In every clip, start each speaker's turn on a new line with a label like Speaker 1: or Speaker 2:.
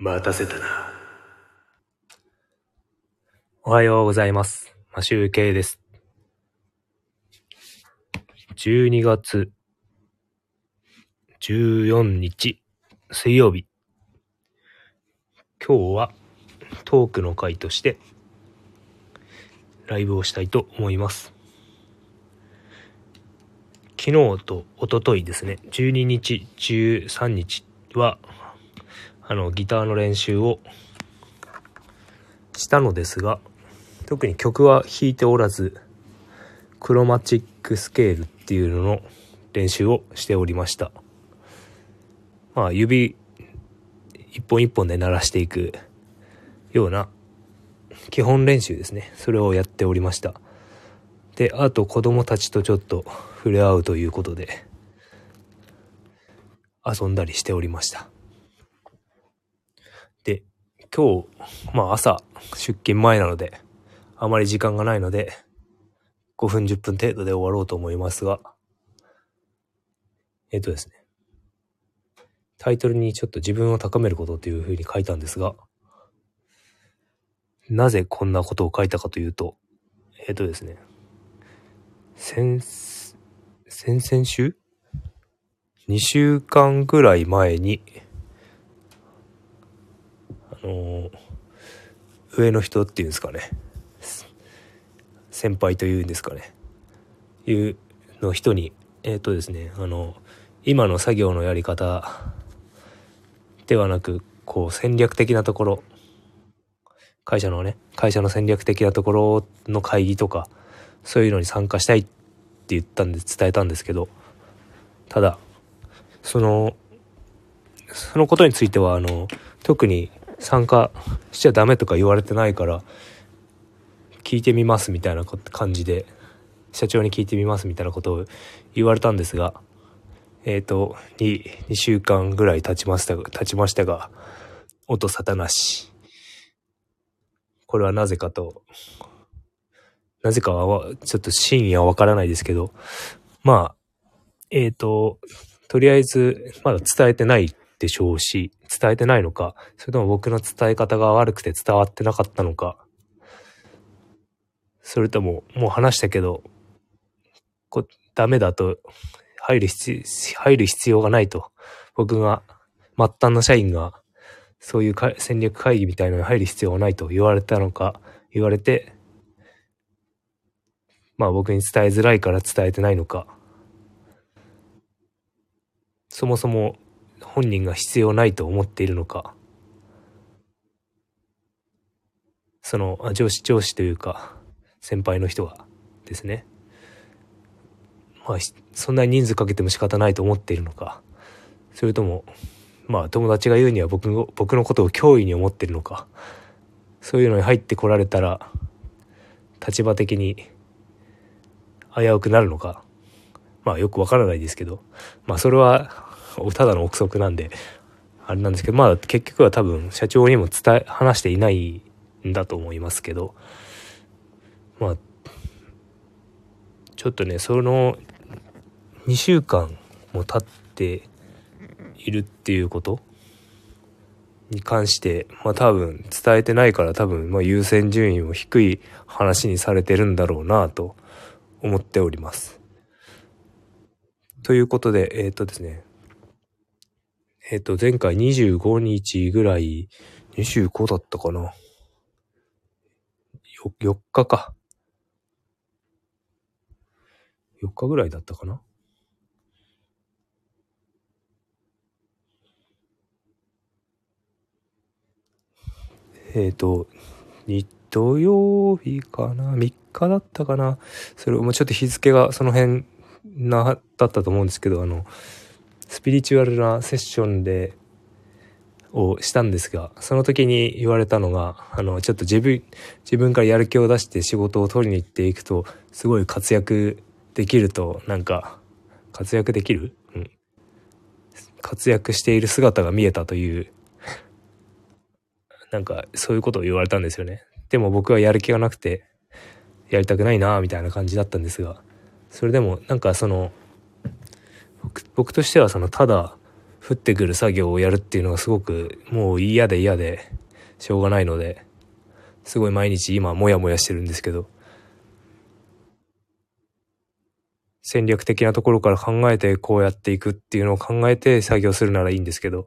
Speaker 1: 待たせたな。
Speaker 2: おはようございます。マシュウケイです。12月14日水曜日。今日はトークの回としてライブをしたいと思います。昨日と一昨日ですね、12日、13日はあのギターの練習をしたのですが、特に曲は弾いておらずクロマチックスケールっていうのの練習をしておりました。まあ指一本一本で鳴らしていくような基本練習ですね。それをやっておりました。であと子供たちとちょっと触れ合うということで遊んだりしておりました。今日まあ朝出勤前なのであまり時間がないので、5分10分程度で終わろうと思いますが、えっとですね、タイトルにちょっと自分を高めることっていう風に書いたんですが、なぜこんなことを書いたかというと、えっとですね、先、先々週 ?2 週間ぐらい前に、あの上の人っていうんですかね、先輩というんですかね。いうの人にえっ、とですねあの今の作業のやり方ではなくこう戦略的なところ。会社のね会社の戦略的なところの会議とかそういうのに参加したいって言ったんで伝えたんですけど。ただそのそのことについてはあの特に参加しちゃダメとか言われてないから聞いてみますみたいな感じで社長に聞いてみますみたいなことを言われたんですがえっ、と 2, 2週間ぐらい経ちましたが経ちましたが音沙汰なし。これはなぜかとなぜかはちょっと真意はわからないですけどまあえっ、ととりあえずまだ伝えてないでしょうし伝えてないのかそれとも僕の伝え方が悪くて伝わってなかったのかそれとも、もう話したけど、こダメだと、入る必、入る必要がないと。僕が、末端の社員が、そういうか戦略会議みたいなのに入る必要がないと言われたのか、言われて、まあ僕に伝えづらいから伝えてないのか。そもそも本人が必要ないと思っているのか。その、上司、上司というか、先輩の人がですね。まあそんなに人数かけても仕方ないと思っているのか。それともまあ友達が言うには僕の僕のことを脅威に思っているのか。そういうのに入ってこられたら立場的に危うくなるのか。まあよくわからないですけど。まあそれはただの憶測なんであれなんですけどまあ結局は多分社長にも伝え話していないんだと思いますけどまあちょっとねその2週間も経っているっていうことに関してまあ多分伝えてないから多分まあ優先順位も低い話にされてるんだろうなと思っております。ということでえっ、とですねえっ、と前回25日ぐらい25だったかなよ4日か。4日ぐらいだったかなえっ、ー、と、日土曜日かな ?3 日だったかなそれもうちょっと日付がその辺な、だったと思うんですけど、あの、スピリチュアルなセッションで、をしたんですが、その時に言われたのが、あの、ちょっと自分、自分からやる気を出して仕事を取りに行っていくと、すごい活躍できると、なんか、活躍できる？うん。活躍している姿が見えたという、なんか、そういうことを言われたんですよね。でも僕はやる気がなくて、やりたくないなみたいな感じだったんですが、それでも、なんかその、僕としてはその、ただ、降ってくる作業をやるっていうのがすごくもう嫌で嫌でしょうがないので、すごい毎日今モヤモヤしてるんですけど、戦略的なところから考えてこうやっていくっていうのを考えて作業するならいいんですけど、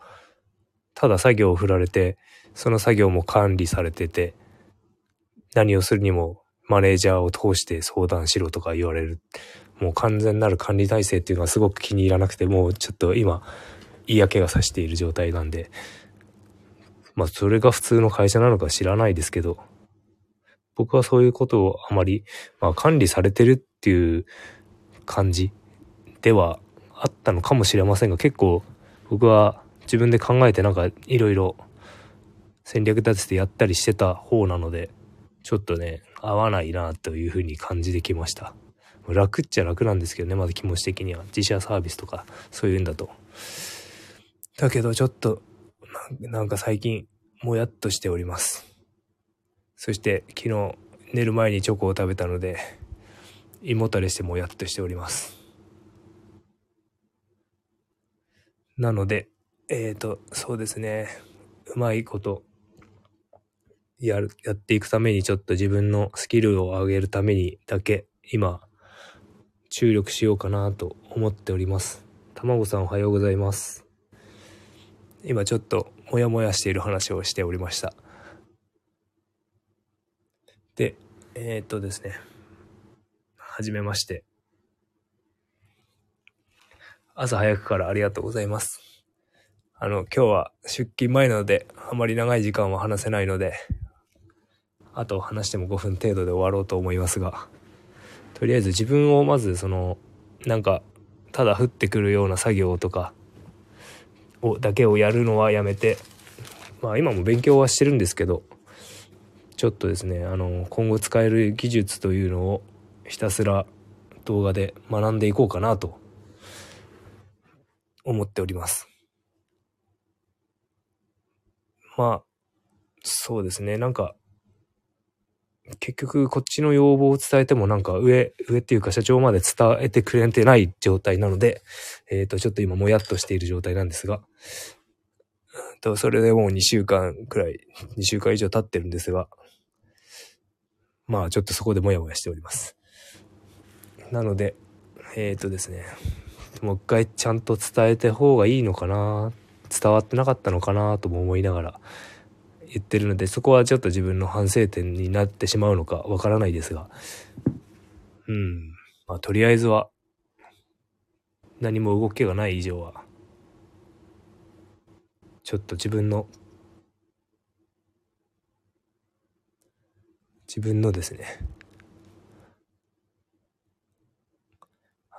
Speaker 2: ただ作業を振られて、その作業も管理されてて、何をするにもマネージャーを通して相談しろとか言われる。もう完全なる管理体制っていうのはすごく気に入らなくて、もうちょっと今、嫌気がさしている状態なんで、まあそれが普通の会社なのか知らないですけど、僕はそういうことをあまり、まあ管理されてるっていう感じではあったのかもしれませんが、結構僕は自分で考えてなんかいろいろ戦略立ててやったりしてた方なので、ちょっとね、合わないなというふうに感じてきました。楽っちゃ楽なんですけどね、まだ気持ち的には。自社サービスとか、そういうんだと。だけどちょっと、なんか最近、もやっとしております。そして昨日寝る前にチョコを食べたので、胃もたれしてもやっとしております。なので、えっ、ー、と、そうですね。うまいこと、やる、やっていくためにちょっと自分のスキルを上げるためにだけ、今、注力しようかなと思っております。たまごさんおはようございます。今ちょっとモヤモヤしている話をしておりました。で、えー、っとですね。はじめまして。朝早くからありがとうございます。あの、今日は出勤前なので、あまり長い時間は話せないので、あと話しても5分程度で終わろうと思いますが、とりあえず自分をまずその、なんか、ただ降ってくるような作業とか、を、だけをやるのはやめて、まあ今も勉強はしてるんですけど、ちょっとですね、あの、今後使える技術というのをひたすら動画で学んでいこうかなと思っております。まあ、そうですね。なんか、結局こっちの要望を伝えてもなんか上、上っていうか社長まで伝えてくれてない状態なので、えっ、ー、と、ちょっと今もやっとしている状態なんですが、と、それでもう2週間くらい、2週間以上経ってるんですが、まあちょっとそこでもやもやしております。なので、えっ、ー、とですね、もう一回ちゃんと伝えた方がいいのかな、伝わってなかったのかなとも思いながら言ってるので、そこはちょっと自分の反省点になってしまうのかわからないですが、うん、まあとりあえずは、何も動きがない以上は、ちょっと自分の自分のですね、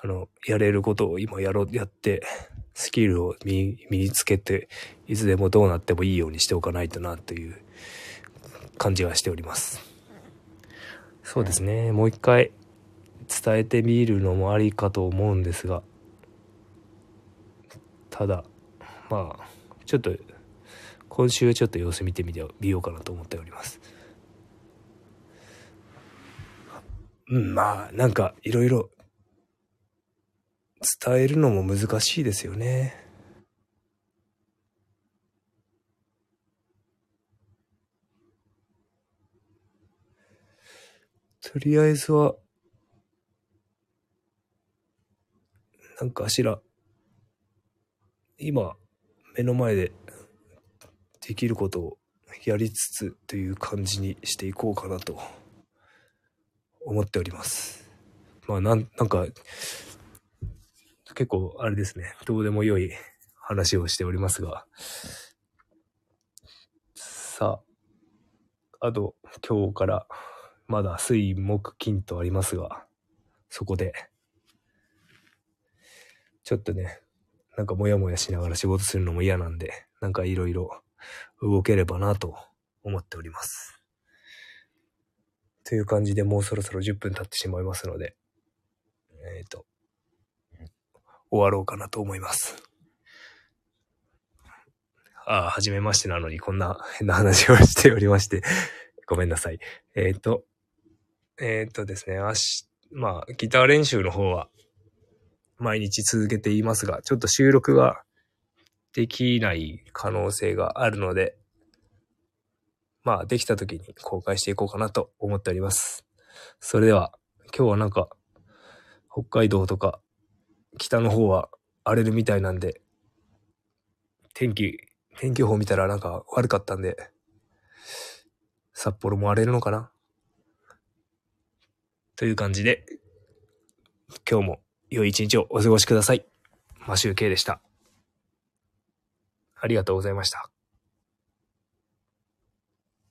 Speaker 2: あの、やれることを今やろう、やって、スキルを身につけて、いつでもどうなってもいいようにしておかないとな、という感じはしております。そうですね、もう一回伝えてみるのもありかと思うんですが、ただ、まあ、ちょっと、今週ちょっと様子見てみようかなと思っております。うん、まあ、なんか、いろいろ伝えるのも難しいですよね。とりあえずは、なんかしら、今、目の前でできることをやりつつという感じにしていこうかなと思っております。まあなん、なんか、結構あれですね、どうでも良い話をしておりますが、さあ、あと今日からまだ水木金とありますが、そこで、ちょっとね、なんかモヤモヤしながら仕事するのも嫌なんで、なんかいろいろ動ければなと思っております。という感じでもうそろそろ10分経ってしまいますので、えっ、ー、と、終わろうかなと思います。ああ、はじめましてなのにこんな変な話をしておりまして、ごめんなさい。えっ、ー、と、えっ、ー、とですね、明日、まあ、ギター練習の方は、毎日続けていますが、ちょっと収録ができない可能性があるので、まあ、できた時に公開していこうかなと思っております。それでは、今日はなんか、北海道とか、北の方は荒れるみたいなんで、天気、天気予報見たらなんか悪かったんで、札幌も荒れるのかな？という感じで、今日も良い一日をお過ごしください。マシュウケイでした。ありがとうございました。